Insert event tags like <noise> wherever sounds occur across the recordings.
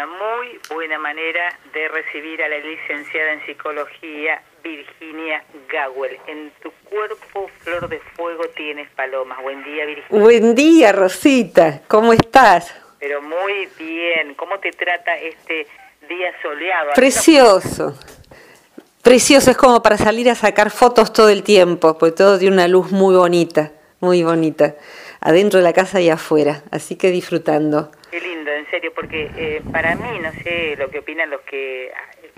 Bueno, muy buena manera de recibir a la licenciada en psicología Virginia Gawel. En tu cuerpo, flor de fuego, tienes palomas. Buen día, Virginia. Buen día, Rosita. ¿Cómo estás? Pero muy bien. ¿Cómo te trata este día soleado? Precioso. Precioso, es como para salir a sacar fotos todo el tiempo, porque todo tiene una luz muy bonita, muy bonita, adentro de la casa y afuera, así que disfrutando. Serio, porque eh, para mí, no sé lo que opinan los que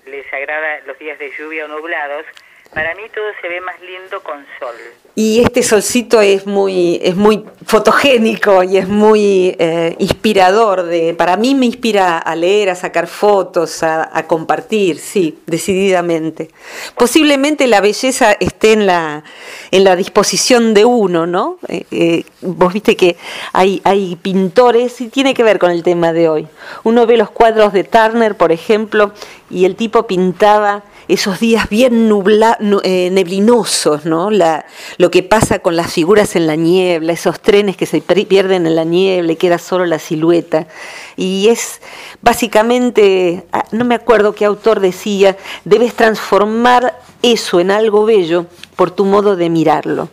les agrada los días de lluvia o nublados, para mí todo se ve más lindo con sol. Y este solcito es muy, es muy fotogénico y es muy eh, inspirador. De, para mí me inspira a leer, a sacar fotos, a, compartir, sí, decididamente. Posiblemente la belleza esté en la, en la disposición de uno, ¿no? Eh, eh, vos viste que hay, hay pintores, y tiene que ver con el tema de hoy. Uno ve los cuadros de Turner, por ejemplo, y el tipo pintaba esos días bien nubla, eh, neblinosos, ¿no? La, lo que pasa con las figuras en la niebla, esos trenes que se pierden en la niebla y queda solo la silueta. Y es básicamente, ah, no me acuerdo qué autor decía, debes transformar eso en algo bello por tu modo de mirarlo.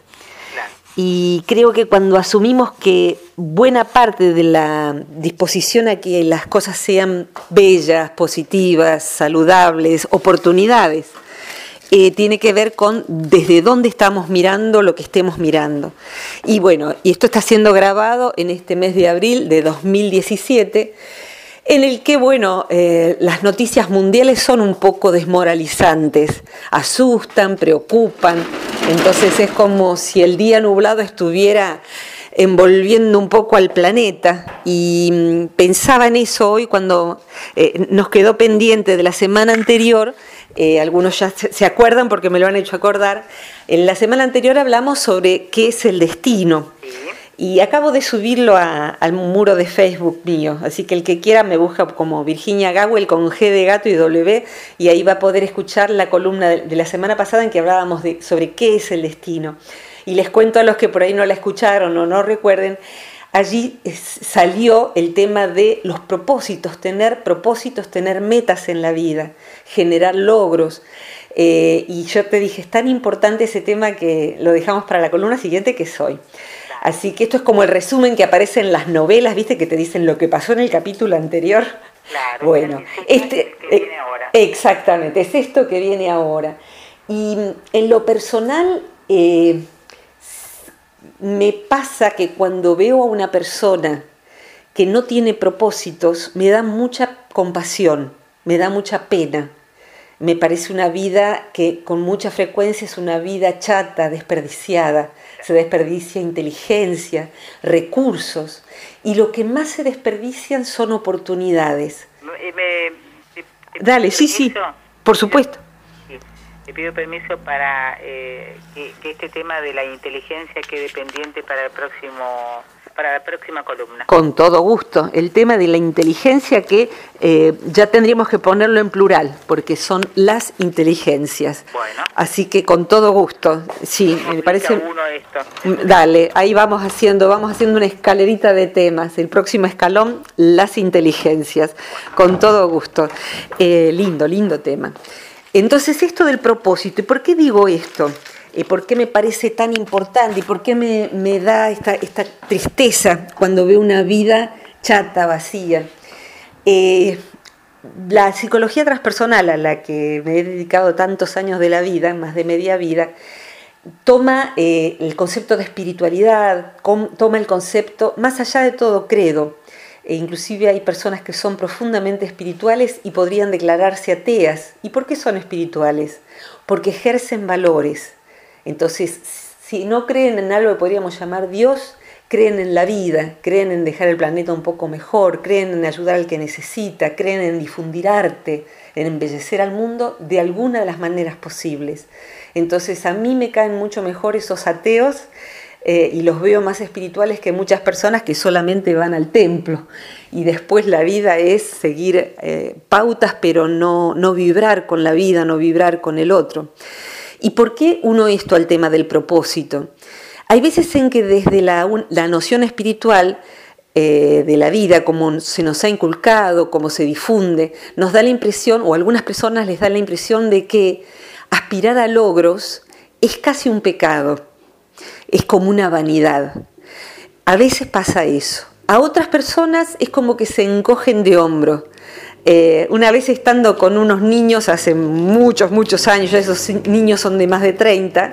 Y creo que cuando asumimos que buena parte de la disposición a que las cosas sean bellas, positivas, saludables, oportunidades, eh, tiene que ver con desde dónde estamos mirando lo que estemos mirando. Y bueno, y esto está siendo grabado en este mes de abril de 2017 en el que, bueno, eh, las noticias mundiales son un poco desmoralizantes, asustan, preocupan, entonces es como si el día nublado estuviera envolviendo un poco al planeta. Y mm, pensaba en eso hoy cuando eh, nos quedó pendiente de la semana anterior, eh, algunos ya se acuerdan porque me lo han hecho acordar, en la semana anterior hablamos sobre qué es el destino. Y acabo de subirlo al muro de Facebook mío, así que el que quiera me busca como Virginia Gawel con G de gato y W, y ahí va a poder escuchar la columna de, la semana pasada en que hablábamos sobre qué es el destino. Y les cuento a los que por ahí no la escucharon o no recuerden, allí salió el tema de los propósitos, tener propósitos, tener metas en la vida, generar logros. Eh, y yo te dije, es tan importante ese tema que lo dejamos para la columna siguiente que soy. Así que esto es como el resumen que aparece en las novelas, ¿viste? Que te dicen lo que pasó en el capítulo anterior. Claro, bueno, este, que viene ahora. exactamente, es esto que viene ahora. Y en lo personal, eh, me pasa que cuando veo a una persona que no tiene propósitos, me da mucha compasión, me da mucha pena. Me parece una vida que con mucha frecuencia es una vida chata, desperdiciada se desperdicia inteligencia, recursos, y lo que más se desperdician son oportunidades. Dale, sí, sí, por supuesto. Te pido permiso para eh, que, que este tema de la inteligencia quede pendiente para el próximo para la próxima columna. Con todo gusto. El tema de la inteligencia que eh, ya tendríamos que ponerlo en plural, porque son las inteligencias. Bueno. Así que con todo gusto. Sí, me parece. Uno esto. Dale, ahí vamos haciendo, vamos haciendo una escalerita de temas. El próximo escalón, las inteligencias. Con todo gusto. Eh, lindo, lindo tema. Entonces, esto del propósito, ¿y por qué digo esto? Y por qué me parece tan importante y por qué me, da esta, tristeza cuando veo una vida chata, vacía. Eh, la psicología transpersonal a la que me he dedicado tantos años de la vida, más de media vida, toma eh, el concepto de espiritualidad, toma el concepto, más allá de todo credo, e inclusive hay personas que son profundamente espirituales y podrían declararse ateas. ¿Y por qué son espirituales? Porque ejercen valores, entonces, si no creen en algo que podríamos llamar Dios, creen en la vida, creen en dejar el planeta un poco mejor, creen en ayudar al que necesita, creen en difundir arte, en embellecer al mundo de alguna de las maneras posibles. Entonces a mí me caen mucho mejor esos ateos eh, y los veo más espirituales que muchas personas que solamente van al templo y después la vida es seguir eh, pautas pero no, no vibrar con la vida, no vibrar con el otro. ¿Y por qué uno esto al tema del propósito? Hay veces en que desde la, noción espiritual eh, de la vida, como se nos ha inculcado, como se difunde, nos da la impresión, o a algunas personas les da la impresión de que aspirar a logros es casi un pecado, es como una vanidad. A veces pasa eso. A otras personas es como que se encogen de hombro. Eh, una vez estando con unos niños hace muchos, muchos años, ya esos niños son de más de 30,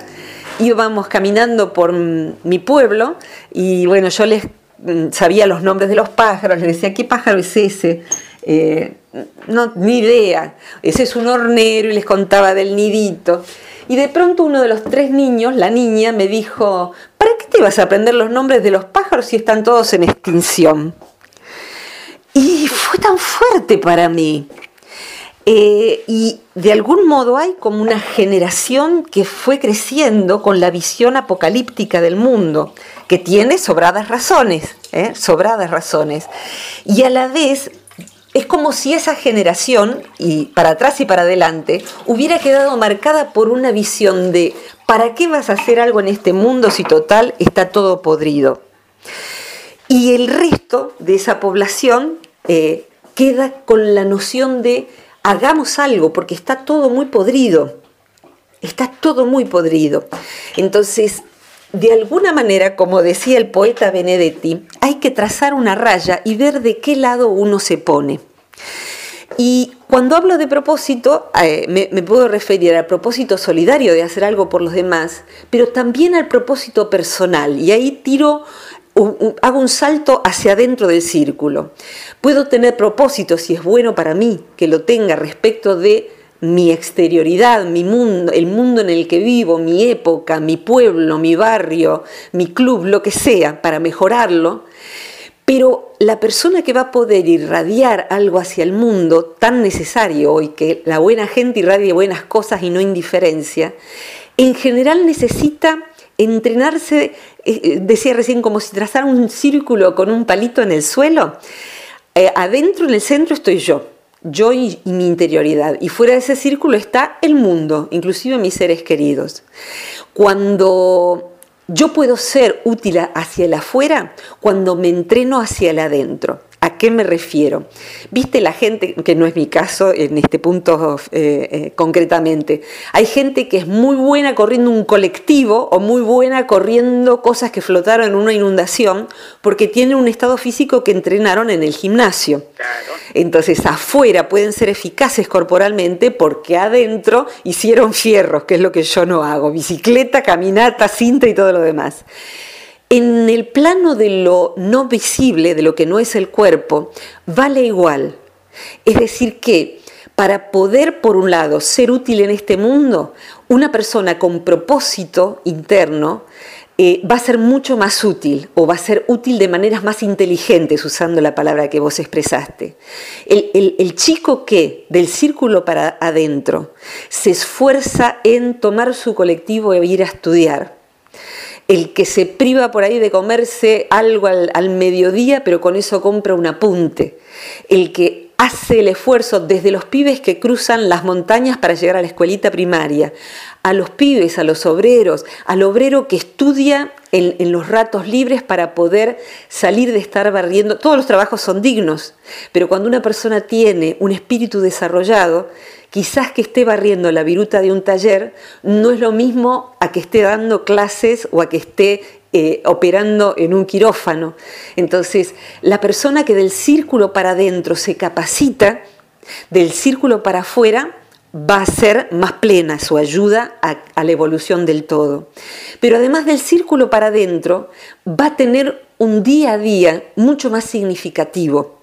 íbamos caminando por mi pueblo y bueno, yo les mm, sabía los nombres de los pájaros, les decía, ¿qué pájaro es ese? Eh, no, ni idea, ese es un hornero y les contaba del nidito. Y de pronto uno de los tres niños, la niña, me dijo, ¿para qué te vas a aprender los nombres de los pájaros si están todos en extinción? Fue tan fuerte para mí. Eh, y de algún modo hay como una generación que fue creciendo con la visión apocalíptica del mundo, que tiene sobradas razones, ¿eh? sobradas razones. Y a la vez es como si esa generación, y para atrás y para adelante, hubiera quedado marcada por una visión de ¿para qué vas a hacer algo en este mundo si total está todo podrido? Y el resto de esa población eh, queda con la noción de hagamos algo, porque está todo muy podrido. Está todo muy podrido. Entonces, de alguna manera, como decía el poeta Benedetti, hay que trazar una raya y ver de qué lado uno se pone. Y cuando hablo de propósito, eh, me, puedo referir al propósito solidario de hacer algo por los demás, pero también al propósito personal. Y ahí tiro, hago un salto hacia adentro del círculo. Puedo tener propósito, si es bueno para mí, que lo tenga respecto de mi exterioridad, mi mundo, el mundo en el que vivo, mi época, mi pueblo, mi barrio, mi club, lo que sea, para mejorarlo. Pero la persona que va a poder irradiar algo hacia el mundo tan necesario hoy, que la buena gente irradie buenas cosas y no indiferencia, en general necesita entrenarse, eh, eh, decía recién, como si trazara un círculo con un palito en el suelo. Eh, adentro, en el centro, estoy yo, yo y, mi interioridad. Y fuera de ese círculo está el mundo, inclusive mis seres queridos. Cuando yo puedo ser útil hacia el afuera, cuando me entreno hacia el adentro. ¿A qué me refiero? Viste la gente, que no es mi caso en este punto eh, eh, concretamente, hay gente que es muy buena corriendo un colectivo o muy buena corriendo cosas que flotaron en una inundación porque tienen un estado físico que entrenaron en el gimnasio. Entonces afuera pueden ser eficaces corporalmente porque adentro hicieron fierros, que es lo que yo no hago, bicicleta, caminata, cinta y todo lo demás. En el plano de lo no visible, de lo que no es el cuerpo, vale igual. Es decir, que para poder, por un lado, ser útil en este mundo, una persona con propósito interno eh, va a ser mucho más útil o va a ser útil de maneras más inteligentes, usando la palabra que vos expresaste. El, el chico que del círculo para adentro se esfuerza en tomar su colectivo e ir a estudiar, el que se priva por ahí de comerse algo al, mediodía, pero con eso compra un apunte, el que hace el esfuerzo desde los pibes que cruzan las montañas para llegar a la escuelita primaria, a los pibes, a los obreros, al obrero que estudia en, los ratos libres para poder salir de estar barriendo. Todos los trabajos son dignos, pero cuando una persona tiene un espíritu desarrollado, quizás que esté barriendo la viruta de un taller no es lo mismo a que esté dando clases o a que esté eh, operando en un quirófano. Entonces, la persona que del círculo para adentro se capacita, del círculo para afuera, va a ser más plena su ayuda a, la evolución del todo. Pero además del círculo para adentro, va a tener un día a día mucho más significativo.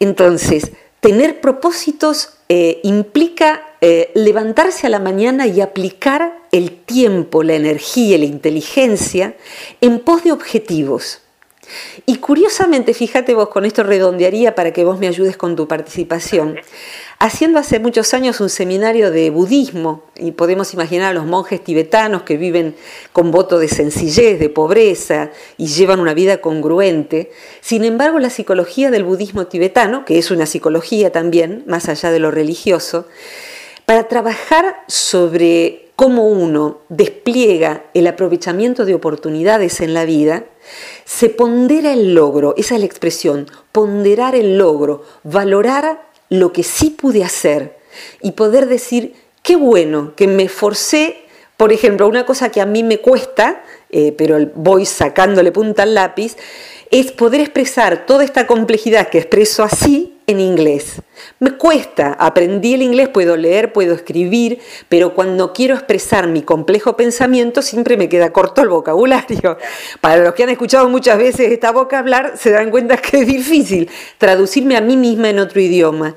Entonces, tener propósitos eh, implica eh, levantarse a la mañana y aplicar el tiempo, la energía, la inteligencia en pos de objetivos. Y curiosamente, fíjate vos, con esto redondearía para que vos me ayudes con tu participación, haciendo hace muchos años un seminario de budismo, y podemos imaginar a los monjes tibetanos que viven con voto de sencillez, de pobreza, y llevan una vida congruente. Sin embargo, la psicología del budismo tibetano, que es una psicología también, más allá de lo religioso, para trabajar sobre cómo uno despliega el aprovechamiento de oportunidades en la vida, se pondera el logro, esa es la expresión, ponderar el logro, valorar lo que sí pude hacer y poder decir, qué bueno que me forcé, por ejemplo, una cosa que a mí me cuesta, eh, pero voy sacándole punta al lápiz, es poder expresar toda esta complejidad que expreso así en inglés. Me cuesta, aprendí el inglés, puedo leer, puedo escribir, pero cuando quiero expresar mi complejo pensamiento siempre me queda corto el vocabulario. <laughs> Para los que han escuchado muchas veces esta boca hablar, se dan cuenta que es difícil traducirme a mí misma en otro idioma.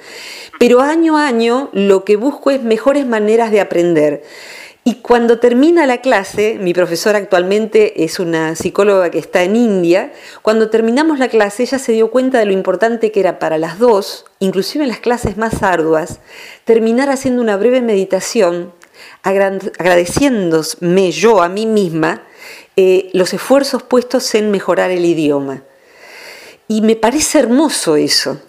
Pero año a año lo que busco es mejores maneras de aprender. Y cuando termina la clase, mi profesora actualmente es una psicóloga que está en India, cuando terminamos la clase ella se dio cuenta de lo importante que era para las dos, inclusive en las clases más arduas, terminar haciendo una breve meditación, agradeciéndome yo a mí misma eh, los esfuerzos puestos en mejorar el idioma. Y me parece hermoso eso.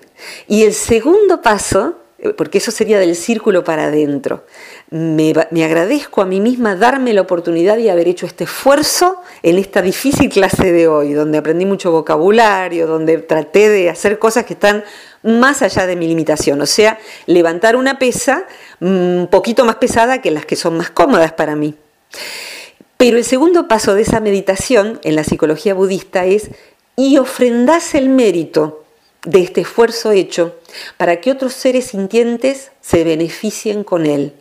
Y el segundo paso porque eso sería del círculo para adentro. Me, agradezco a mí misma darme la oportunidad de haber hecho este esfuerzo en esta difícil clase de hoy, donde aprendí mucho vocabulario, donde traté de hacer cosas que están más allá de mi limitación, o sea, levantar una pesa un poquito más pesada que las que son más cómodas para mí. Pero el segundo paso de esa meditación en la psicología budista es y ofrendás el mérito de este esfuerzo hecho para que otros seres sintientes se beneficien con él.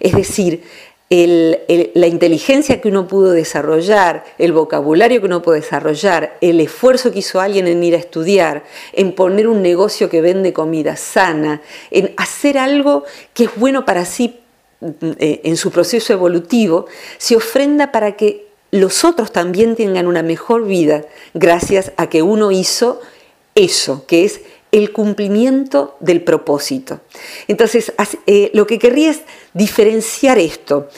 Es decir, la inteligencia que uno pudo desarrollar, el vocabulario que uno pudo desarrollar, el esfuerzo que hizo alguien en ir a estudiar, en poner un negocio que vende comida sana, en hacer algo que es bueno para sí eh, en su proceso evolutivo, se ofrenda para que los otros también tengan una mejor vida gracias a que uno hizo eso, que es el cumplimiento del propósito. Entonces, eh, lo que querría es diferenciar esto.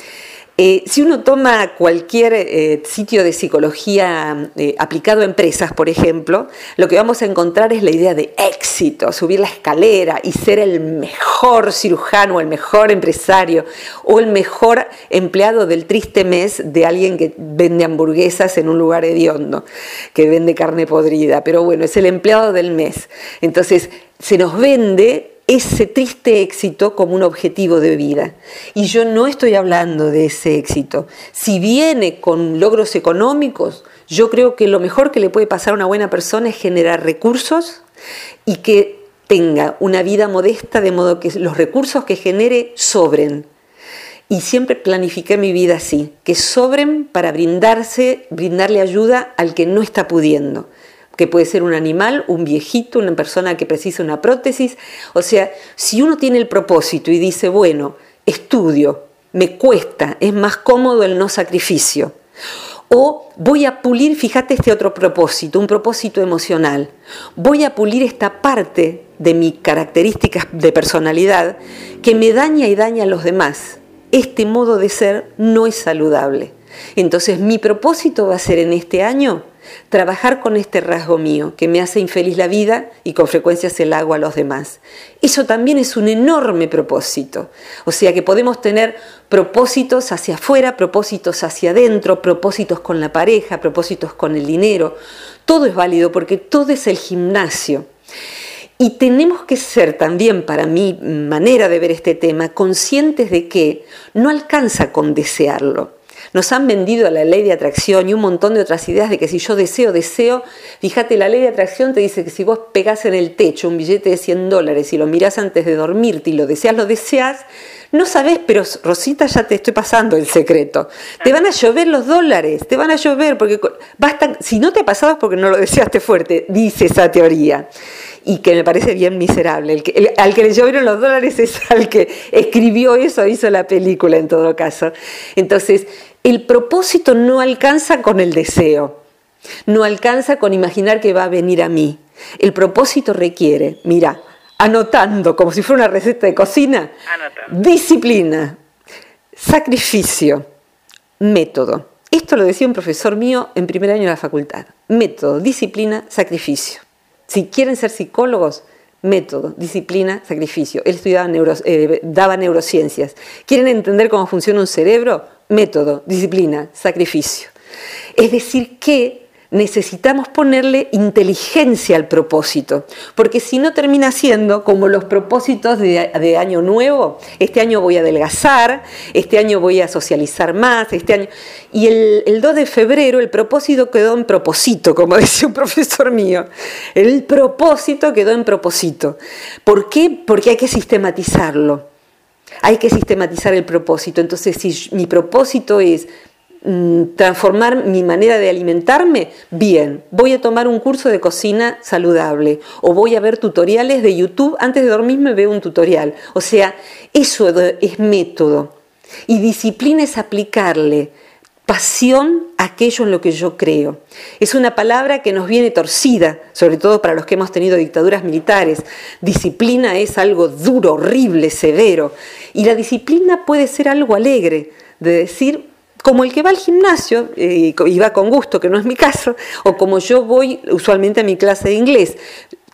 Eh, si uno toma cualquier eh, sitio de psicología eh, aplicado a empresas, por ejemplo, lo que vamos a encontrar es la idea de éxito, subir la escalera y ser el mejor cirujano, el mejor empresario o el mejor empleado del triste mes de alguien que vende hamburguesas en un lugar hediondo, que vende carne podrida. Pero bueno, es el empleado del mes. Entonces, se nos vende ese triste éxito como un objetivo de vida. Y yo no estoy hablando de ese éxito. Si viene con logros económicos, yo creo que lo mejor que le puede pasar a una buena persona es generar recursos y que tenga una vida modesta de modo que los recursos que genere sobren. Y siempre planifiqué mi vida así, que sobren para brindarse, brindarle ayuda al que no está pudiendo que puede ser un animal, un viejito, una persona que precisa una prótesis. O sea, si uno tiene el propósito y dice, bueno, estudio, me cuesta, es más cómodo el no sacrificio. O voy a pulir, fíjate este otro propósito, un propósito emocional. Voy a pulir esta parte de mis características de personalidad que me daña y daña a los demás. Este modo de ser no es saludable. Entonces mi propósito va a ser en este año trabajar con este rasgo mío que me hace infeliz la vida y con frecuencia se la hago a los demás. Eso también es un enorme propósito. O sea que podemos tener propósitos hacia afuera, propósitos hacia adentro, propósitos con la pareja, propósitos con el dinero. Todo es válido porque todo es el gimnasio. Y tenemos que ser también, para mi manera de ver este tema, conscientes de que no alcanza con desearlo. Nos han vendido la ley de atracción y un montón de otras ideas de que si yo deseo, deseo. Fíjate, la ley de atracción te dice que si vos pegás en el techo un billete de 100 dólares y lo mirás antes de dormirte y lo deseas, lo deseas, no sabes, pero Rosita ya te estoy pasando el secreto. Te van a llover los dólares, te van a llover porque basta, si no te ha pasado es porque no lo deseaste fuerte, dice esa teoría. Y que me parece bien miserable. El al que le llovieron los dólares es al que escribió eso, hizo la película en todo caso. Entonces, el propósito no alcanza con el deseo, no alcanza con imaginar que va a venir a mí. El propósito requiere, mira, anotando como si fuera una receta de cocina, disciplina, sacrificio, método. Esto lo decía un profesor mío en primer año de la facultad. Método, disciplina, sacrificio. Si quieren ser psicólogos, método, disciplina, sacrificio. Él estudiaba eh, daba neurociencias. ¿Quieren entender cómo funciona un cerebro? Método, disciplina, sacrificio. Es decir, que necesitamos ponerle inteligencia al propósito, porque si no termina siendo como los propósitos de, año nuevo, este año voy a adelgazar, este año voy a socializar más, este año... Y el, el 2 de febrero el propósito quedó en propósito, como <laughs> decía un profesor mío, el propósito quedó en propósito. ¿Por qué? Porque hay que sistematizarlo. Hay que sistematizar el propósito. Entonces, si mi propósito es Mm, transformar mi manera de alimentarme, bien, voy a tomar un curso de cocina saludable o voy a ver tutoriales de YouTube, antes de dormirme veo un tutorial. O sea, eso es método. Y disciplina es aplicarle pasión aquello en lo que yo creo. Es una palabra que nos viene torcida, sobre todo para los que hemos tenido dictaduras militares. Disciplina es algo duro, horrible, severo. Y la disciplina puede ser algo alegre, de decir, como el que va al gimnasio eh, y va con gusto, que no es mi caso, o como yo voy usualmente a mi clase de inglés.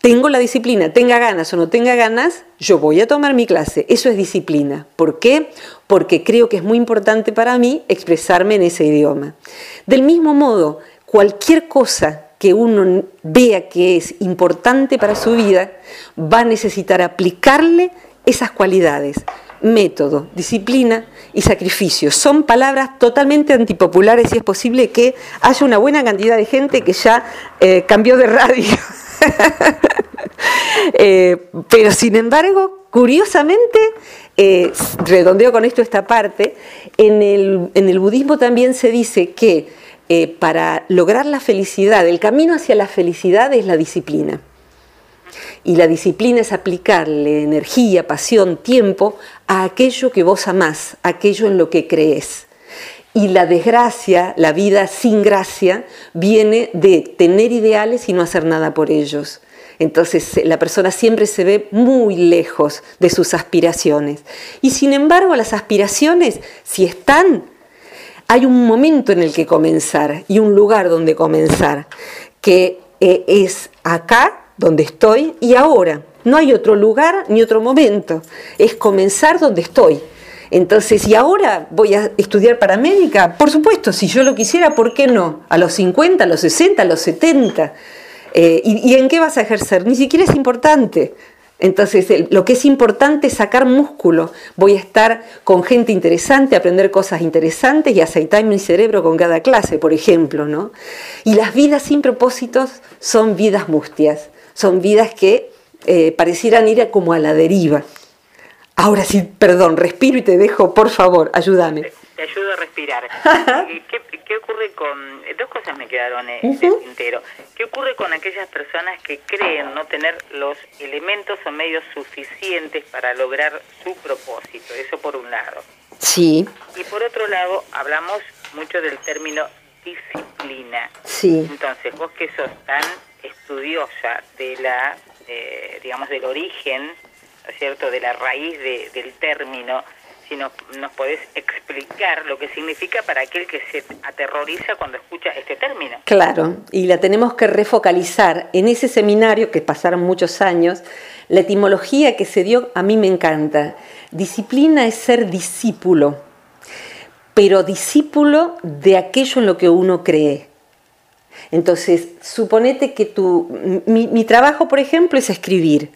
Tengo la disciplina, tenga ganas o no tenga ganas, yo voy a tomar mi clase. Eso es disciplina. ¿Por qué? Porque creo que es muy importante para mí expresarme en ese idioma. Del mismo modo, cualquier cosa que uno vea que es importante para su vida, va a necesitar aplicarle esas cualidades método, disciplina y sacrificio. Son palabras totalmente antipopulares y es posible que haya una buena cantidad de gente que ya eh, cambió de radio. <laughs> <laughs> Eh, pero sin embargo, curiosamente, eh, redondeo con esto esta parte, en el, en el budismo también se dice que para lograr la felicidad, el camino hacia la felicidad es la disciplina. Y la disciplina es aplicarle energía, pasión, tiempo a aquello que vos amás, aquello en lo que crees. Y la desgracia, la vida sin gracia, viene de tener ideales y no hacer nada por ellos. Entonces la persona siempre se ve muy lejos de sus aspiraciones. Y sin embargo las aspiraciones, si están, hay un momento en el que comenzar y un lugar donde comenzar, que eh, es acá donde estoy y ahora. No hay otro lugar ni otro momento. Es comenzar donde estoy. Entonces, ¿y ahora voy a estudiar paramédica? Por supuesto, si yo lo quisiera, ¿por qué no? A los 50, a los 60, a los 70. Eh, ¿y, ¿Y en qué vas a ejercer? Ni siquiera es importante. Entonces, lo que es importante es sacar músculo. Voy a estar con gente interesante, aprender cosas interesantes y aceitar mi cerebro con cada clase, por ejemplo, ¿no? Y las vidas sin propósitos son vidas mustias son vidas que eh, parecieran ir como a la deriva. Ahora sí, perdón, respiro y te dejo, por favor, ayúdame. Te, ayudo a respirar. <laughs> ¿Qué, ocurre con.? Dos cosas me quedaron en el tintero. ¿Qué ocurre con aquellas personas que creen no tener los elementos o medios suficientes para lograr su propósito? Eso por un lado. Sí. Y por otro lado, hablamos mucho del término disciplina. Sí. Entonces, vos que sos tan estudiosa de la, eh, digamos, del origen, ¿no es cierto?, de la raíz del término, si nos, nos podés explicar lo que significa para aquel que se aterroriza cuando escucha este término. Claro, y la tenemos que refocalizar. En ese seminario, que pasaron muchos años, la etimología que se dio a mí me encanta. Disciplina es ser discípulo, pero discípulo de aquello en lo que uno cree. Entonces, suponete que tu, mi, trabajo, por ejemplo, es escribir.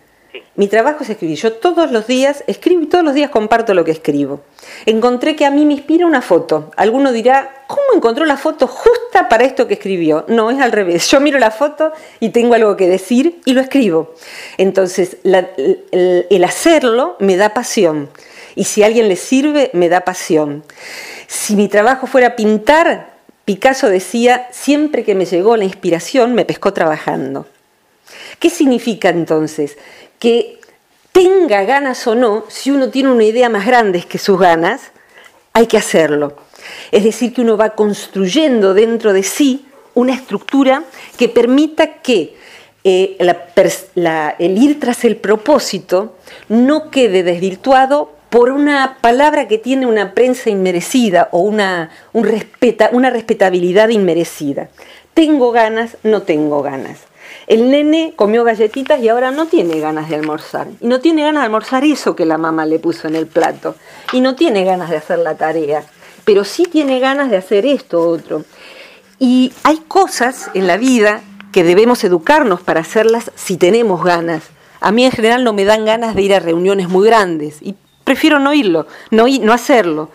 Mi trabajo es escribir. Yo todos los días escribo y todos los días comparto lo que escribo. Encontré que a mí me inspira una foto. Alguno dirá, ¿cómo encontró la foto justa para esto que escribió? No, es al revés. Yo miro la foto y tengo algo que decir y lo escribo. Entonces, el, el hacerlo me da pasión. Y si a alguien le sirve, me da pasión. Si mi trabajo fuera pintar, Picasso decía, siempre que me llegó la inspiración, me pescó trabajando. ¿Qué significa entonces? Que tenga ganas o no, si uno tiene una idea más grande que sus ganas, hay que hacerlo. Es decir, que uno va construyendo dentro de sí una estructura que permita que eh, el ir tras el propósito no quede desvirtuado por una palabra que tiene una prensa inmerecida o una, una respetabilidad inmerecida. Tengo ganas, no tengo ganas. El nene comió galletitas y ahora no tiene ganas de almorzar. Y no tiene ganas de almorzar eso que la mamá le puso en el plato. Y no tiene ganas de hacer la tarea. Pero sí tiene ganas de hacer esto otro. Y hay cosas en la vida que debemos educarnos para hacerlas si tenemos ganas. A mí en general no me dan ganas de ir a reuniones muy grandes y prefiero no irlo, no, no hacerlo.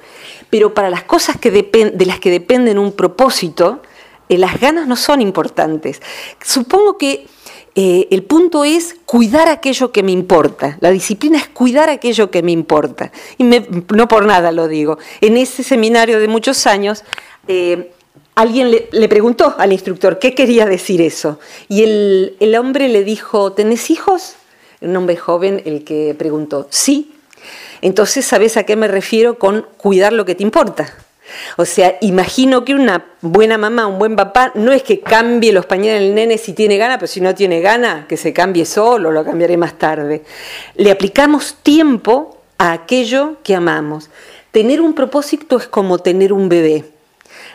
Pero para las cosas que de las que dependen un propósito, eh, las ganas no son importantes. Supongo que eh, el punto es cuidar aquello que me importa. La disciplina es cuidar aquello que me importa. Y no por nada lo digo. En ese seminario de muchos años, eh, alguien le, preguntó al instructor qué quería decir eso. Y el, el hombre le dijo, ¿tenés hijos? Un hombre joven, el que preguntó, sí. Entonces, ¿sabes a qué me refiero con cuidar lo que te importa? O sea, imagino que una buena mamá, un buen papá, no es que cambie los pañales del nene si tiene gana, pero si no tiene gana, que se cambie solo, lo cambiaré más tarde. Le aplicamos tiempo a aquello que amamos. Tener un propósito es como tener un bebé.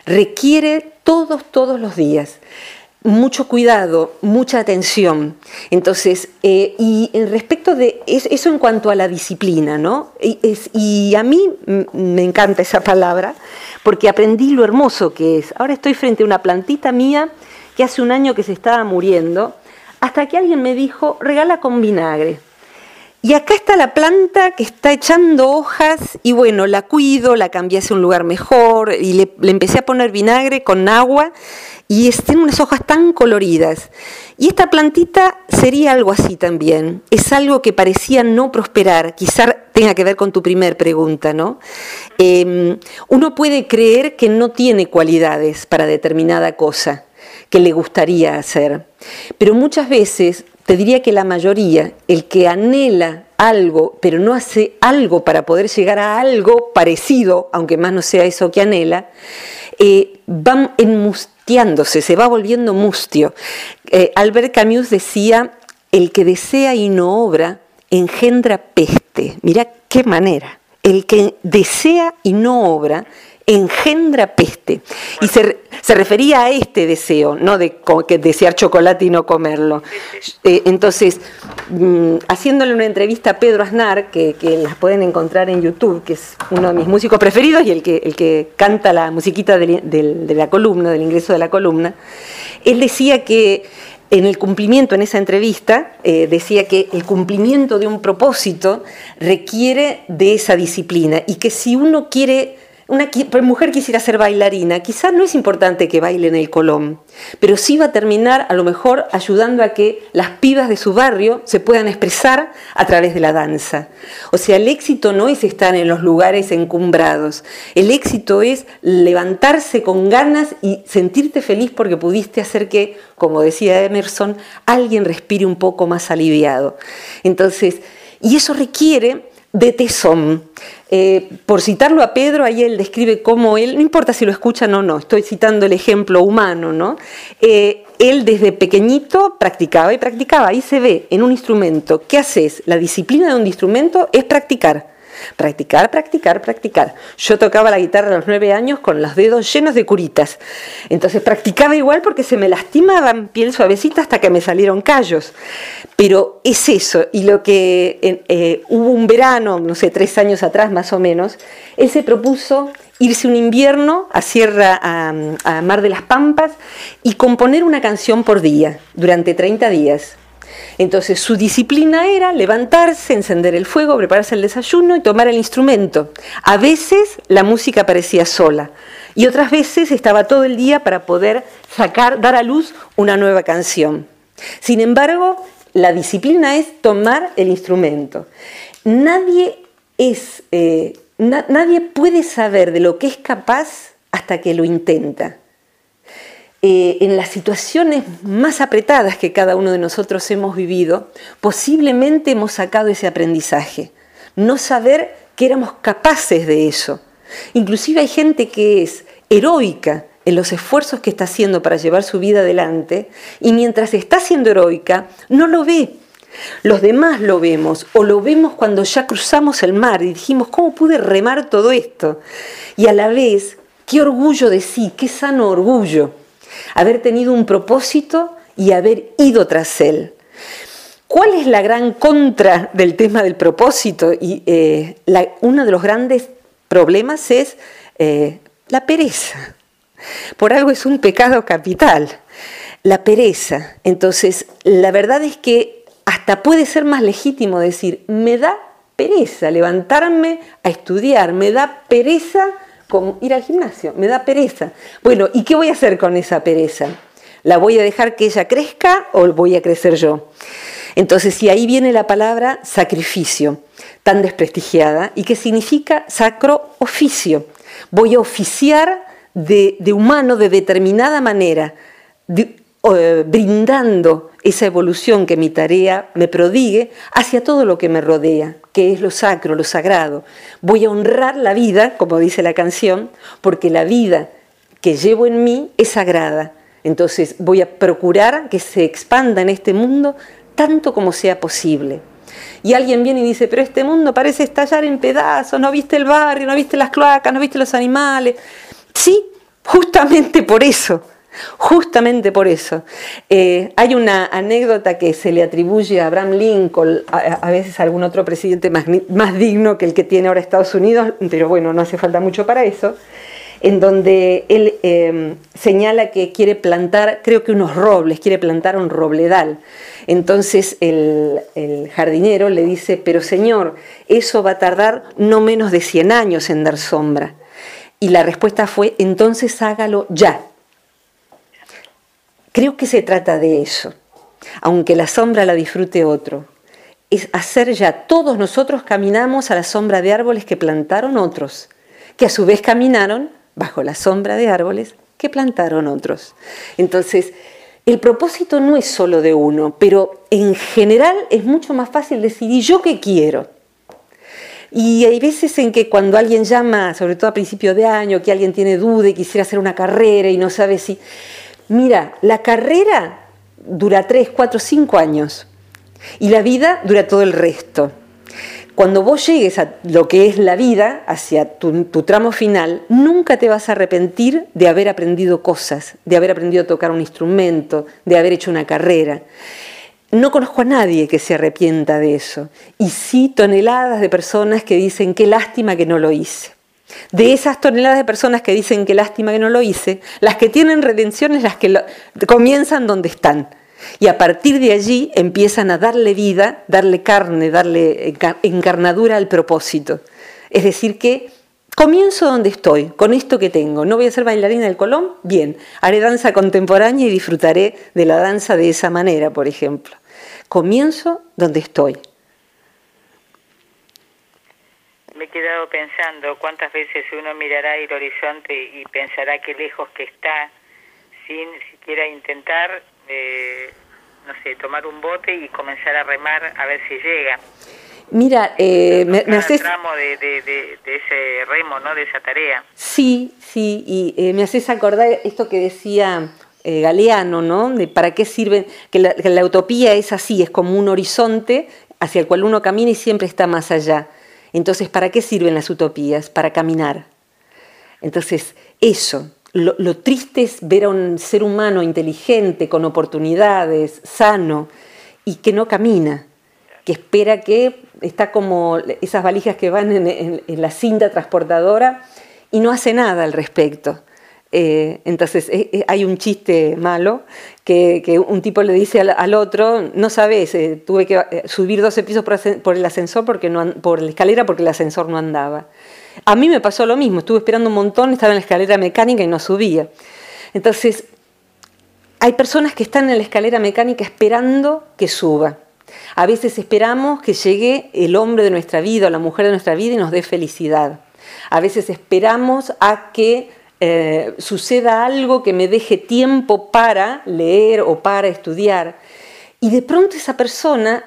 Requiere todos, todos los días mucho cuidado, mucha atención. Entonces, eh, y respecto de eso en cuanto a la disciplina, ¿no? Y, a mí me encanta esa palabra porque aprendí lo hermoso que es. Ahora estoy frente a una plantita mía que hace un año que se estaba muriendo, hasta que alguien me dijo, regala con vinagre. Y acá está la planta que está echando hojas y bueno, la cuido, la cambié hacia un lugar mejor y le, empecé a poner vinagre con agua y tiene unas hojas tan coloridas. Y esta plantita sería algo así también. Es algo que parecía no prosperar. Quizá tenga que ver con tu primer pregunta, ¿no? Em, uno puede creer que no tiene cualidades para determinada cosa que le gustaría hacer. Pero muchas veces, te diría que la mayoría, el que anhela algo, pero no hace algo para poder llegar a algo parecido, aunque más no sea eso que anhela, eh, van enmustiándose, se va volviendo mustio. Eh, Albert Camus decía, el que desea y no obra engendra peste. Mira qué manera. El que desea y no obra engendra peste. Y se, refería a este deseo, no de que desear chocolate y no comerlo. Eh, entonces, mm, haciéndole una entrevista a Pedro Aznar, que, las pueden encontrar en YouTube, que es uno de mis músicos preferidos y el que, el que canta la musiquita de, la columna, del ingreso de la columna, él decía que en el cumplimiento, en esa entrevista, eh, decía que el cumplimiento de un propósito requiere de esa disciplina y que si uno quiere una mujer quisiera ser bailarina, quizás no es importante que baile en el Colón, pero sí va a terminar a lo mejor ayudando a que las pibas de su barrio se puedan expresar a través de la danza. O sea, el éxito no es estar en los lugares encumbrados, el éxito es levantarse con ganas y sentirte feliz porque pudiste hacer que, como decía Emerson, alguien respire un poco más aliviado. Entonces, y eso requiere de tesón. Eh, por citarlo a Pedro, ahí él describe cómo él, no importa si lo escuchan o no, estoy citando el ejemplo humano, ¿no? Eh, él desde pequeñito practicaba y practicaba, ahí se ve en un instrumento, ¿qué haces? La disciplina de un instrumento es practicar. Practicar, practicar, practicar. Yo tocaba la guitarra a los nueve años con los dedos llenos de curitas. Entonces practicaba igual porque se me lastimaban piel suavecita hasta que me salieron callos. Pero es eso. Y lo que eh, hubo un verano, no sé, tres años atrás más o menos, él se propuso irse un invierno a Sierra, a, Mar de las Pampas y componer una canción por día durante 30 días. Entonces su disciplina era levantarse, encender el fuego, prepararse el desayuno y tomar el instrumento. A veces la música parecía sola y otras veces estaba todo el día para poder sacar, dar a luz una nueva canción. Sin embargo, la disciplina es tomar el instrumento. Nadie es, eh, nadie puede saber de lo que es capaz hasta que lo intenta. Eh, en las situaciones más apretadas que cada uno de nosotros hemos vivido, posiblemente hemos sacado ese aprendizaje. No saber que éramos capaces de eso. Inclusive hay gente que es heroica en los esfuerzos que está haciendo para llevar su vida adelante y mientras está siendo heroica no lo ve. Los demás lo vemos o lo vemos cuando ya cruzamos el mar y dijimos, ¿cómo pude remar todo esto? Y a la vez, qué orgullo de sí, qué sano orgullo haber tenido un propósito y haber ido tras él. ¿Cuál es la gran contra del tema del propósito? Y eh, uno de los grandes problemas es eh, la pereza. Por algo es un pecado capital, la pereza. Entonces, la verdad es que hasta puede ser más legítimo decir, me da pereza levantarme a estudiar, me da pereza como ir al gimnasio, me da pereza. Bueno, ¿y qué voy a hacer con esa pereza? ¿La voy a dejar que ella crezca o voy a crecer yo? Entonces, si ahí viene la palabra sacrificio, tan desprestigiada, y que significa sacro oficio. Voy a oficiar de, humano de determinada manera, eh, brindando esa evolución que mi tarea me prodigue hacia todo lo que me rodea, que es lo sacro, lo sagrado. Voy a honrar la vida, como dice la canción, porque la vida que llevo en mí es sagrada. Entonces voy a procurar que se expanda en este mundo tanto como sea posible. Y alguien viene y dice, pero este mundo parece estallar en pedazos, no viste el barrio, no viste las cloacas, no viste los animales. Sí, justamente por eso Justamente por eso. Eh, hay una anécdota que se le atribuye a Abraham Lincoln, a, veces a algún otro presidente más, digno que el que tiene ahora Estados Unidos, pero bueno, no hace falta mucho para eso, en donde él em, señala que quiere plantar, creo que unos robles, quiere plantar un robledal. Entonces el, el jardinero le dice, pero señor, eso va a tardar no menos de 100 años en dar sombra. Y la respuesta fue, entonces hágalo ya. Creo que se trata de eso, aunque la sombra la disfrute otro. Es hacer ya, todos nosotros caminamos a la sombra de árboles que plantaron otros, que a su vez caminaron bajo la sombra de árboles que plantaron otros. Entonces, el propósito no es solo de uno, pero en general es mucho más fácil decidir yo qué quiero. Y hay veces en que cuando alguien llama, sobre todo a principio de año, que alguien tiene duda y quisiera hacer una carrera y no sabe si... Mira, la carrera dura 3, 4, 5 años y la vida dura todo el resto. Cuando vos llegues a lo que es la vida, hacia tu, tramo final, nunca te vas a arrepentir de haber aprendido cosas, de haber aprendido a tocar un instrumento, de haber hecho una carrera. No conozco a nadie que se arrepienta de eso. Y sí toneladas de personas que dicen qué lástima que no lo hice. De esas toneladas de personas que dicen que lástima que no lo hice, las que tienen redención es las que comienzan donde están. Y a partir de allí empiezan a darle vida, darle carne, darle encarnadura al propósito. Es decir, que comienzo donde estoy, con esto que tengo. No voy a ser bailarina del Colón, bien, haré danza contemporánea y disfrutaré de la danza de esa manera, por ejemplo. Comienzo donde estoy. Me he quedado pensando cuántas veces uno mirará el horizonte y pensará qué lejos que está sin siquiera intentar, eh, no sé, tomar un bote y comenzar a remar a ver si llega. Mira, eh, me, me haces... tramo de, de, de, ese remo, ¿no? De esa tarea. Sí, sí, y eh, me haces acordar esto que decía eh, Galeano, ¿no? De para qué sirve, que la, que la utopía es así, es como un horizonte hacia el cual uno camina y siempre está más allá. Entonces, ¿para qué sirven las utopías? Para caminar. Entonces, eso, lo, triste es ver a un ser humano inteligente, con oportunidades, sano, y que no camina, que espera que está como esas valijas que van en la cinta transportadora y no hace nada al respecto. Eh, entonces eh, eh, hay un chiste malo que, un tipo le dice al, otro, no sabes, tuve que subir 12 pisos por, el ascensor, porque no, por la escalera porque el ascensor no andaba. A mí me pasó lo mismo, estuve esperando un montón, estaba en la escalera mecánica y no subía. Entonces, hay personas que están en la escalera mecánica esperando que suba. A veces esperamos que llegue el hombre de nuestra vida o la mujer de nuestra vida y nos dé felicidad. A veces esperamos a que eh, suceda algo que me deje tiempo para leer o para estudiar. Y de pronto esa persona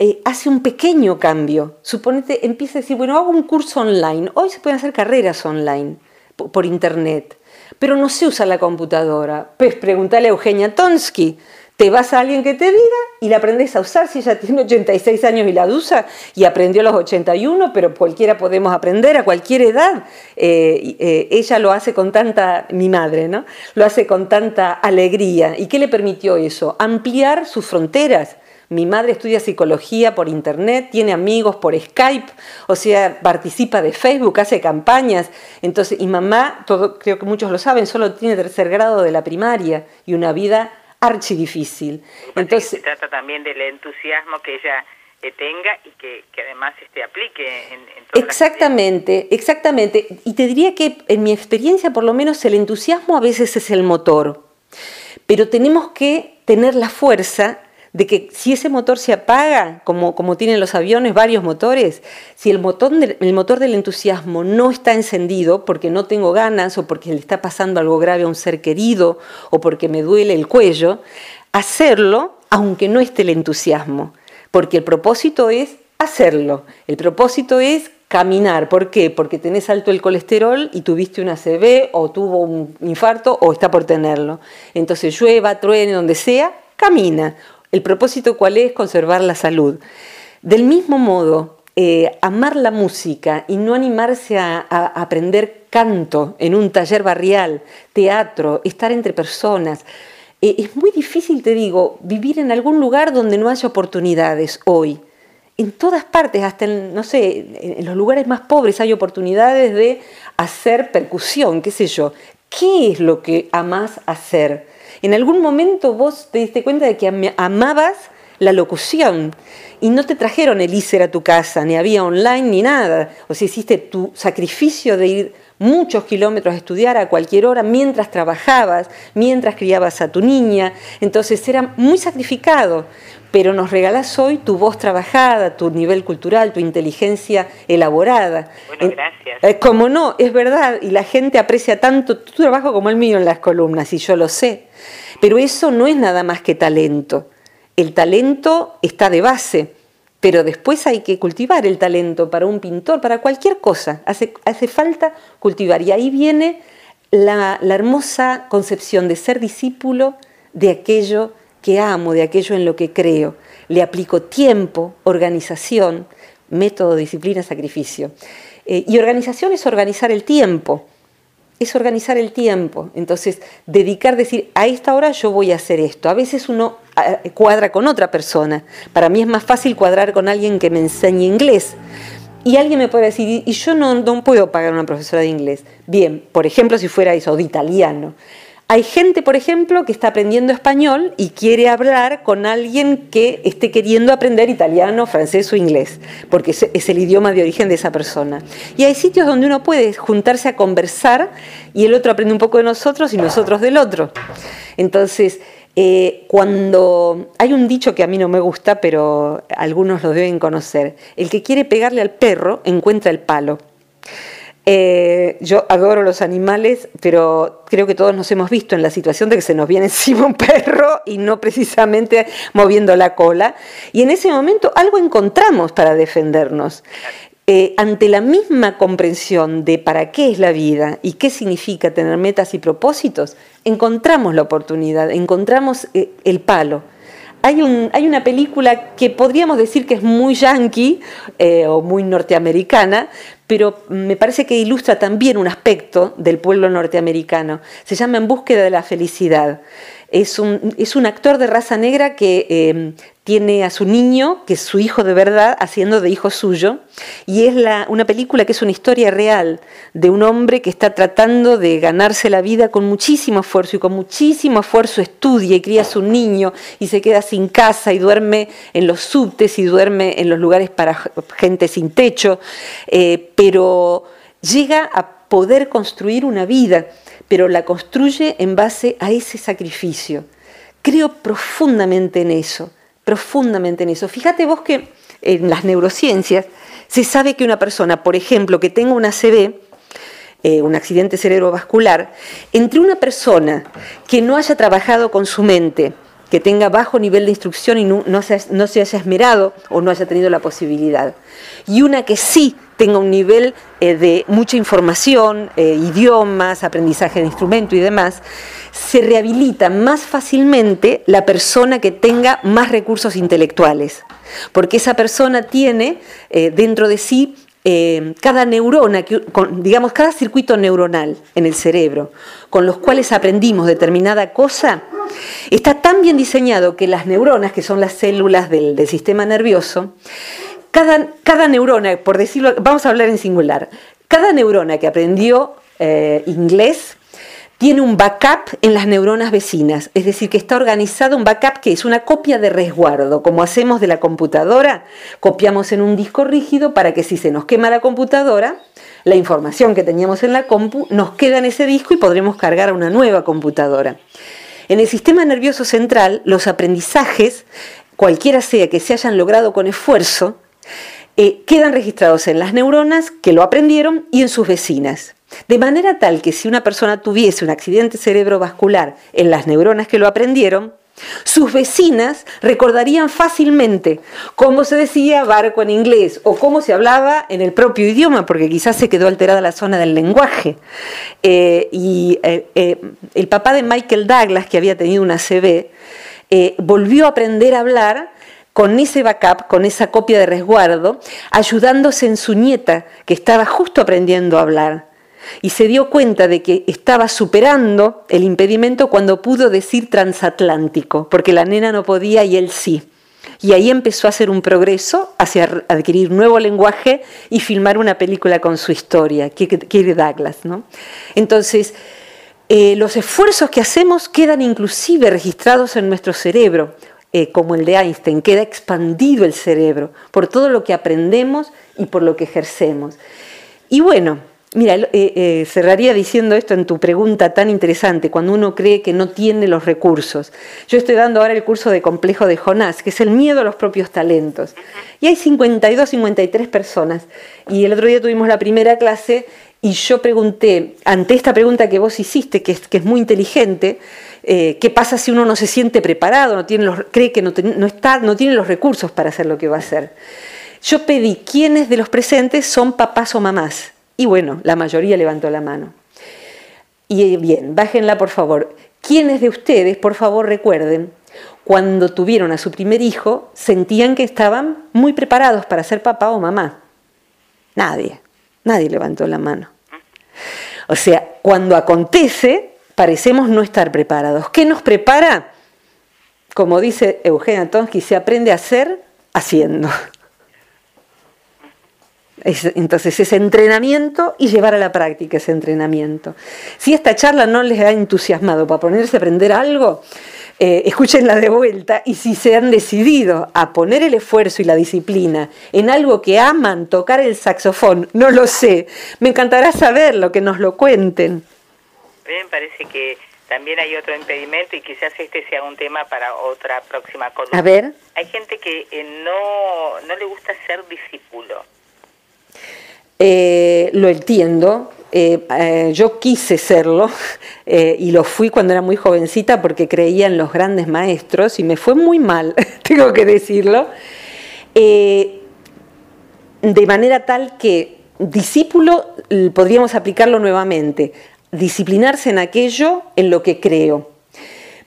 eh, hace un pequeño cambio. Suponete, empieza a decir, bueno, hago un curso online. Hoy se pueden hacer carreras online por, internet, pero no se usa la computadora. Pues pregúntale a Eugenia Tonsky. Te vas a alguien que te diga y la aprendes a usar. Si ella tiene 86 años y la usa y aprendió a los 81, pero cualquiera podemos aprender a cualquier edad. Eh, eh, ella lo hace con tanta, mi madre, ¿no? Lo hace con tanta alegría. ¿Y qué le permitió eso? Ampliar sus fronteras. Mi madre estudia psicología por internet, tiene amigos por Skype, o sea, participa de Facebook, hace campañas. Entonces, y mamá, todo, creo que muchos lo saben, solo tiene tercer grado de la primaria y una vida archidifícil. Entonces, se trata también del entusiasmo que ella eh, tenga y que, además este, aplique en, en Exactamente, exactamente. Y te diría que en mi experiencia, por lo menos, el entusiasmo a veces es el motor, pero tenemos que tener la fuerza de que si ese motor se apaga, como, tienen los aviones, varios motores, si el motor, el motor del entusiasmo no está encendido porque no tengo ganas o porque le está pasando algo grave a un ser querido o porque me duele el cuello, hacerlo aunque no esté el entusiasmo, porque el propósito es hacerlo, el propósito es caminar. ¿Por qué? Porque tenés alto el colesterol y tuviste una CB o tuvo un infarto o está por tenerlo. Entonces llueva, truene, donde sea, camina. El propósito cuál es? Conservar la salud. Del mismo modo, eh, amar la música y no animarse a, aprender canto en un taller barrial, teatro, estar entre personas. Eh, es muy difícil, te digo, vivir en algún lugar donde no haya oportunidades hoy. En todas partes, hasta en, no sé, en los lugares más pobres hay oportunidades de hacer percusión, qué sé yo. ¿Qué es lo que amas hacer? En algún momento vos te diste cuenta de que amabas la locución y no te trajeron el ISER a tu casa, ni había online ni nada. O sea, hiciste tu sacrificio de ir muchos kilómetros a estudiar a cualquier hora mientras trabajabas, mientras criabas a tu niña. Entonces era muy sacrificado pero nos regalas hoy tu voz trabajada, tu nivel cultural, tu inteligencia elaborada. Bueno, gracias. Eh, como no, es verdad, y la gente aprecia tanto tu trabajo como el mío en las columnas, y yo lo sé. Pero eso no es nada más que talento. El talento está de base, pero después hay que cultivar el talento para un pintor, para cualquier cosa. Hace, hace falta cultivar. Y ahí viene la, la hermosa concepción de ser discípulo de aquello que amo, de aquello en lo que creo. Le aplico tiempo, organización, método, disciplina, sacrificio. Eh, y organización es organizar el tiempo, es organizar el tiempo. Entonces, dedicar, decir, a esta hora yo voy a hacer esto. A veces uno ah, cuadra con otra persona. Para mí es más fácil cuadrar con alguien que me enseñe inglés. Y alguien me puede decir, y yo no, no puedo pagar una profesora de inglés. Bien, por ejemplo, si fuera eso, de italiano. Hay gente, por ejemplo, que está aprendiendo español y quiere hablar con alguien que esté queriendo aprender italiano, francés o inglés, porque es el idioma de origen de esa persona. Y hay sitios donde uno puede juntarse a conversar y el otro aprende un poco de nosotros y nosotros del otro. Entonces, eh, cuando hay un dicho que a mí no me gusta, pero algunos lo deben conocer, el que quiere pegarle al perro encuentra el palo. Eh, yo adoro los animales, pero creo que todos nos hemos visto en la situación de que se nos viene <laughs> encima un perro y no precisamente moviendo la cola. Y en ese momento algo encontramos para defendernos. Eh, ante la misma comprensión de para qué es la vida y qué significa tener metas y propósitos, encontramos la oportunidad, encontramos eh, el palo. Hay, un, hay, una película que podríamos decir que es muy yankee o muy norteamericana, pero me parece que ilustra también un aspecto del pueblo norteamericano. Se llama En búsqueda de la felicidad. Es un, es un actor de raza negra que eh, tiene a su niño, que es su hijo de verdad, haciendo de hijo suyo. Y es la, una película que es una historia real de un hombre que está tratando de ganarse la vida con muchísimo esfuerzo y con muchísimo esfuerzo estudia y cría a su niño y se queda sin casa y duerme en los subtes y duerme en los lugares para gente sin techo, eh, pero llega a poder construir una vida, pero la construye en base a ese sacrificio. Creo profundamente en eso profundamente en eso. Fíjate vos que en las neurociencias se sabe que una persona, por ejemplo, que tenga una CB, eh, un accidente cerebrovascular, entre una persona que no haya trabajado con su mente que tenga bajo nivel de instrucción y no, se, no, se, haya esmerado o no haya tenido la posibilidad. Y una que sí tenga un nivel eh, de mucha información, eh, idiomas, aprendizaje de instrumento y demás, se rehabilita más fácilmente la persona que tenga más recursos intelectuales, porque esa persona tiene eh, dentro de sí cada neurona, digamos, cada circuito neuronal en el cerebro, con los cuales aprendimos determinada cosa, está tan bien diseñado que las neuronas, que son las células del, sistema nervioso, cada, cada, neurona, por decirlo, vamos a hablar en singular, cada neurona que aprendió eh, inglés tiene un backup en las neuronas vecinas, es decir, que está organizado un backup que es una copia de resguardo, como hacemos de la computadora, copiamos en un disco rígido para que si se nos quema la computadora, la información que teníamos en la compu nos queda en ese disco y podremos cargar a una nueva computadora. En el sistema nervioso central, los aprendizajes, cualquiera sea que se hayan logrado con esfuerzo, eh, quedan registrados en las neuronas que lo aprendieron y en sus vecinas. De manera tal que si una persona tuviese un accidente cerebrovascular en las neuronas que lo aprendieron, sus vecinas recordarían fácilmente cómo se decía barco en inglés o cómo se hablaba en el propio idioma, porque quizás se quedó alterada la zona del lenguaje. Eh, y eh, el papá de Michael Douglas, que había tenido una CB, volvió a aprender a hablar con ese backup, con esa copia de resguardo, ayudándose en su nieta, que estaba justo aprendiendo a hablar y se dio cuenta de que estaba superando el impedimento cuando pudo decir transatlántico, porque la nena no podía y él sí. Y ahí empezó a hacer un progreso hacia adquirir nuevo lenguaje y filmar una película con su historia, Kirk Douglas. ¿no? Entonces, eh, los esfuerzos que hacemos quedan inclusive registrados en nuestro cerebro, eh, como el de Einstein, queda expandido el cerebro por todo lo que aprendemos y por lo que ejercemos. Y bueno, Mira, eh, eh, cerraría diciendo esto en tu pregunta tan interesante, cuando uno cree que no tiene los recursos. Yo estoy dando ahora el curso de complejo de Jonás, que es el miedo a los propios talentos. Y hay 52, 53 personas. Y el otro día tuvimos la primera clase y yo pregunté, ante esta pregunta que vos hiciste, que es, que es muy inteligente, eh, ¿qué pasa si uno no se siente preparado, no tiene los, cree que no, está, no tiene los recursos para hacer lo que va a hacer? Yo pedí quiénes de los presentes son papás o mamás y bueno, la mayoría levantó la mano. Y bien, bájenla por favor. ¿Quiénes de ustedes, por favor, recuerden, cuando tuvieron a su primer hijo, sentían que estaban muy preparados para ser papá o mamá? Nadie, nadie levantó la mano. O sea, cuando acontece, parecemos no estar preparados. ¿Qué nos prepara? Como dice Eugenia Tonsky, se aprende a hacer haciendo entonces, ese entrenamiento y llevar a la práctica ese entrenamiento. Si esta charla no les ha entusiasmado para ponerse a aprender algo, eh, escúchenla de vuelta y si se han decidido a poner el esfuerzo y la disciplina en algo que aman, tocar el saxofón, no lo sé, me encantará saberlo, que nos lo cuenten. A mí me parece que también hay otro impedimento y quizás este sea un tema para otra próxima columna. A ver. Hay gente que eh, no, no le gusta ser discípulo eh, lo entiendo. Eh, eh, yo quise serlo <laughs> y lo fui cuando era muy jovencita porque creía en los grandes maestros y me fue muy mal, <laughs> tengo que decirlo. de manera tal que discípulo podríamos aplicarlo nuevamente, disciplinarse en aquello en lo que creo.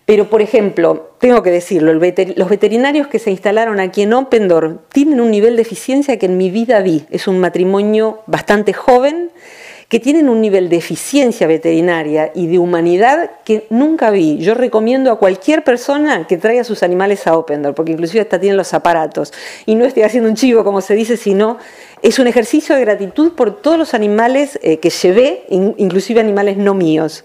Pero, por ejemplo, tengo que decirlo, los veterinarios que se instalaron aquí en Opendor tienen un nivel de eficiencia que en mi vida vi. Es un matrimonio bastante joven que tienen un nivel de eficiencia veterinaria y de humanidad que nunca vi. Yo recomiendo a cualquier persona que traiga sus animales a Opendor, porque inclusive hasta tienen los aparatos. Y no estoy haciendo un chivo, como se dice, sino es un ejercicio de gratitud por todos los animales eh, que llevé, inclusive animales no míos.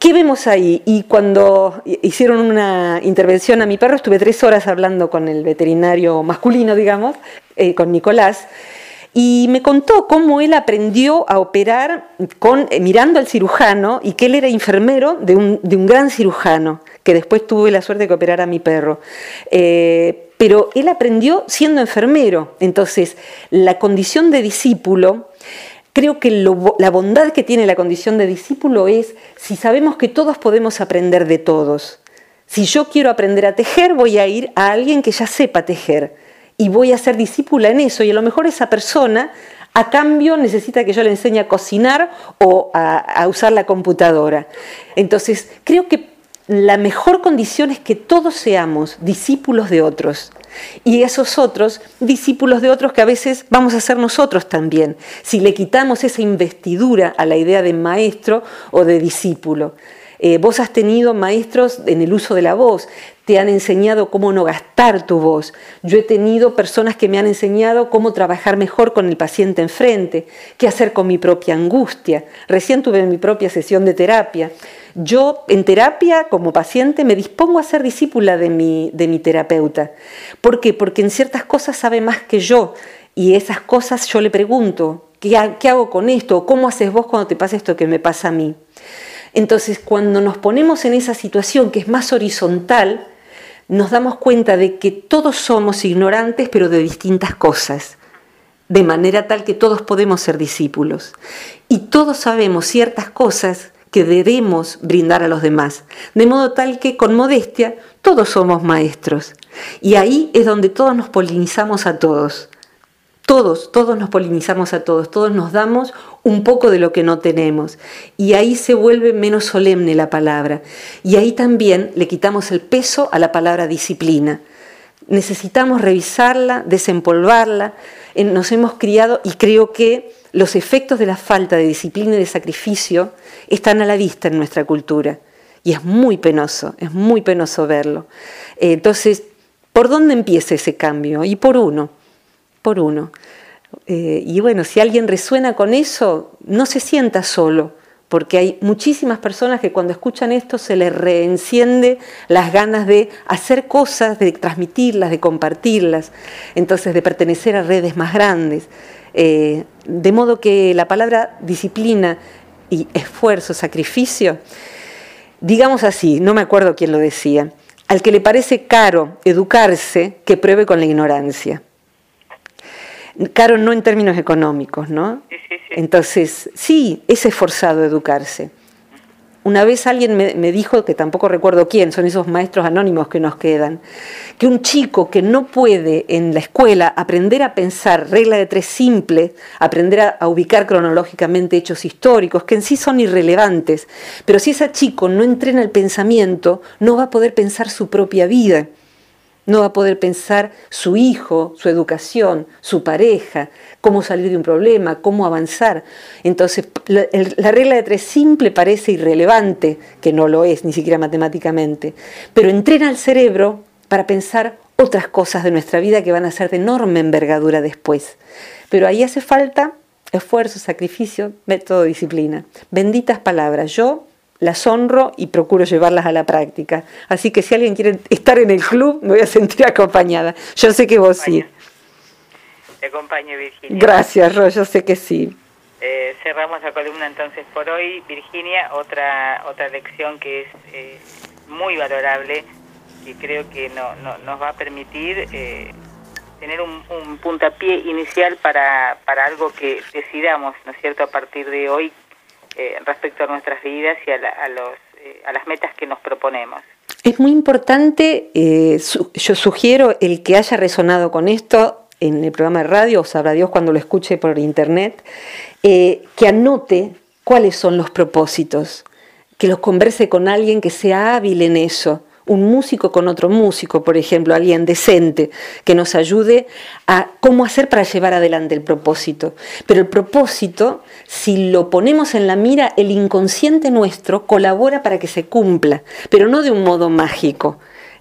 ¿Qué vemos ahí? Y cuando hicieron una intervención a mi perro, estuve tres horas hablando con el veterinario masculino, digamos, eh, con Nicolás, y me contó cómo él aprendió a operar eh, mirando al cirujano y que él era enfermero de un, gran cirujano, que después tuve la suerte de que operara a mi perro. Eh, pero él aprendió siendo enfermero. Entonces, la condición de discípulo Creo que la bondad que tiene la condición de discípulo es si sabemos que todos podemos aprender de todos. Si yo quiero aprender a tejer, voy a ir a alguien que ya sepa tejer y voy a ser discípula en eso y a lo mejor esa persona a cambio necesita que yo le enseñe a cocinar o a, usar la computadora. Entonces, creo que la mejor condición es que todos seamos discípulos de otros. Y esos otros, discípulos de otros que a veces vamos a ser nosotros también, si le quitamos esa investidura a la idea de maestro o de discípulo. Eh, vos has tenido maestros en el uso de la voz, te han enseñado cómo no gastar tu voz. Yo he tenido personas que me han enseñado cómo trabajar mejor con el paciente enfrente, qué hacer con mi propia angustia. Recién tuve mi propia sesión de terapia. Yo en terapia, como paciente, me dispongo a ser discípula de mi, terapeuta. ¿Por qué? Porque en ciertas cosas sabe más que yo y esas cosas yo le pregunto, ¿qué, qué hago con esto? ¿Cómo haces vos cuando te pasa esto que me pasa a mí? Entonces, cuando nos ponemos en esa situación que es más horizontal, nos damos cuenta de que todos somos ignorantes, pero de distintas cosas, de manera tal que todos podemos ser discípulos. Y todos sabemos ciertas cosas que debemos brindar a los demás, de modo tal que con modestia todos somos maestros. Y ahí es donde todos nos polinizamos a todos. Todos, todos nos polinizamos a todos, todos nos damos un poco de lo que no tenemos. Y ahí se vuelve menos solemne la palabra. Y ahí también le quitamos el peso a la palabra disciplina. Necesitamos revisarla, desempolvarla. Nos hemos criado y creo que los efectos de la falta de disciplina y de sacrificio están a la vista en nuestra cultura. Y es muy penoso, es muy penoso verlo. Entonces, ¿por dónde empieza ese cambio? Y por uno por uno. Eh, y bueno, si alguien resuena con eso, no se sienta solo, porque hay muchísimas personas que cuando escuchan esto se les reenciende las ganas de hacer cosas, de transmitirlas, de compartirlas, entonces de pertenecer a redes más grandes. Eh, de modo que la palabra disciplina y esfuerzo, sacrificio, digamos así, no me acuerdo quién lo decía, al que le parece caro educarse, que pruebe con la ignorancia. Caro no en términos económicos, ¿no? Sí, sí, sí. Entonces, sí, es esforzado educarse. Una vez alguien me, me, dijo, que tampoco recuerdo quién, son esos maestros anónimos que nos quedan, que un chico que no puede en la escuela aprender a pensar regla de tres simple, aprender a, a ubicar cronológicamente hechos históricos, que en sí son irrelevantes, pero si ese chico no entrena el pensamiento, no va a poder pensar su propia vida no va a poder pensar su hijo, su educación, su pareja, cómo salir de un problema, cómo avanzar. Entonces, la, regla de tres simple parece irrelevante, que no lo es, ni siquiera matemáticamente, pero entrena al cerebro para pensar otras cosas de nuestra vida que van a ser de enorme envergadura después. Pero ahí hace falta esfuerzo, sacrificio, método, disciplina. Benditas palabras. Yo las honro y procuro llevarlas a la práctica. Así que si alguien quiere estar en el club, me voy a sentir acompañada. Yo sé que vos sí. Te acompaño, Virginia. Gracias, Ro, yo sé que sí. Eh, cerramos la columna entonces por hoy. Virginia, otra, otra lección que es eh, muy valorable y creo que no, nos va a permitir eh, tener un, un puntapié inicial para, para algo que decidamos, ¿no es cierto?, a partir de hoy eh, respecto a nuestras vidas y a, los, eh, a las metas que nos proponemos. Es muy importante, eh, yo sugiero el que haya resonado con esto en el programa de radio, o sabrá Dios cuando lo escuche por internet, que anote cuáles son los propósitos, que los converse con alguien que sea hábil en eso, un músico con otro músico, por ejemplo, alguien decente, que nos ayude a cómo hacer para llevar adelante el propósito. Pero el propósito, si lo ponemos en la mira, el inconsciente nuestro colabora para que se cumpla, pero no de un modo mágico.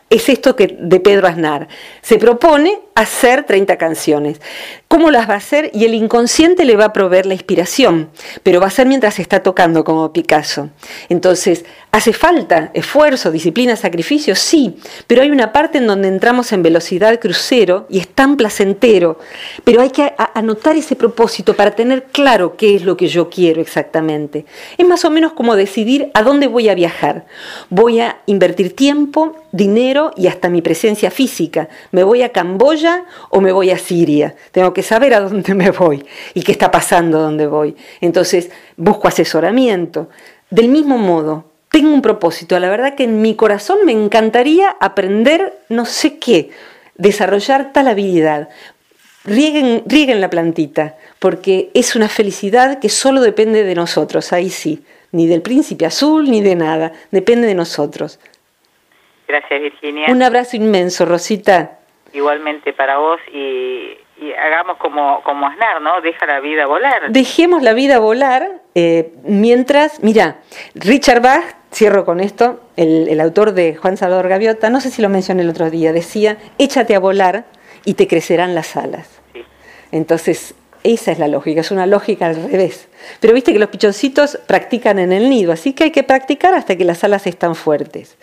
Es esto que de Pedro Aznar. Se propone hacer 30 canciones. ¿Cómo las va a hacer? Y el inconsciente le va a proveer la inspiración, pero va a ser mientras está tocando como Picasso. Entonces, ¿hace falta esfuerzo, disciplina, sacrificio? Sí, pero hay una parte en donde entramos en velocidad crucero y es tan placentero, pero hay que anotar ese propósito para tener claro qué es lo que yo quiero exactamente. Es más o menos como decidir a dónde voy a viajar. Voy a invertir tiempo, dinero y hasta mi presencia física. Me voy a Camboya o me voy a Siria. Tengo que saber a dónde me voy y qué está pasando donde voy. Entonces busco asesoramiento. Del mismo modo, tengo un propósito. La verdad que en mi corazón me encantaría aprender no sé qué, desarrollar tal habilidad. Rieguen, rieguen la plantita, porque es una felicidad que solo depende de nosotros, ahí sí, ni del príncipe azul ni de nada, depende de nosotros. Gracias Virginia. Un abrazo inmenso, Rosita. Igualmente para vos y, hagamos como, como Aznar, ¿no? Deja la vida volar. Dejemos la vida volar eh, mientras, mira, Richard Bach, cierro con esto, el, el autor de Juan Salvador Gaviota, no sé si lo mencioné el otro día, decía, échate a volar y te crecerán las alas. Entonces, esa es la lógica, es una lógica al revés. Pero viste que los pichoncitos practican en el nido, así que hay que practicar hasta que las alas están fuertes.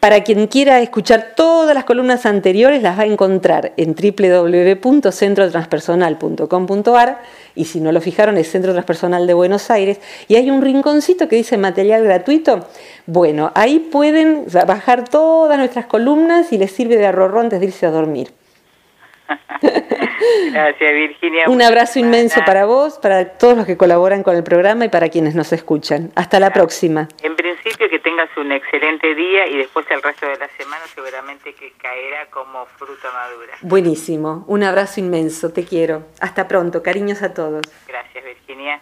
Para quien quiera escuchar todas las columnas anteriores, las va a encontrar en www.centrotranspersonal.com.ar y si no lo fijaron, es Centro Transpersonal de Buenos Aires y hay un rinconcito que dice material gratuito. Bueno, ahí pueden bajar todas nuestras columnas y les sirve de arrorrón antes de irse a dormir. <laughs> Gracias, Virginia. Un abrazo inmenso para vos, para todos los que colaboran con el programa y para quienes nos escuchan. Hasta la próxima. En principio, que tengas un excelente día y después el resto de la semana seguramente que caerá como fruta madura. Buenísimo. Un abrazo inmenso. Te quiero. Hasta pronto. Cariños a todos. Gracias, Virginia.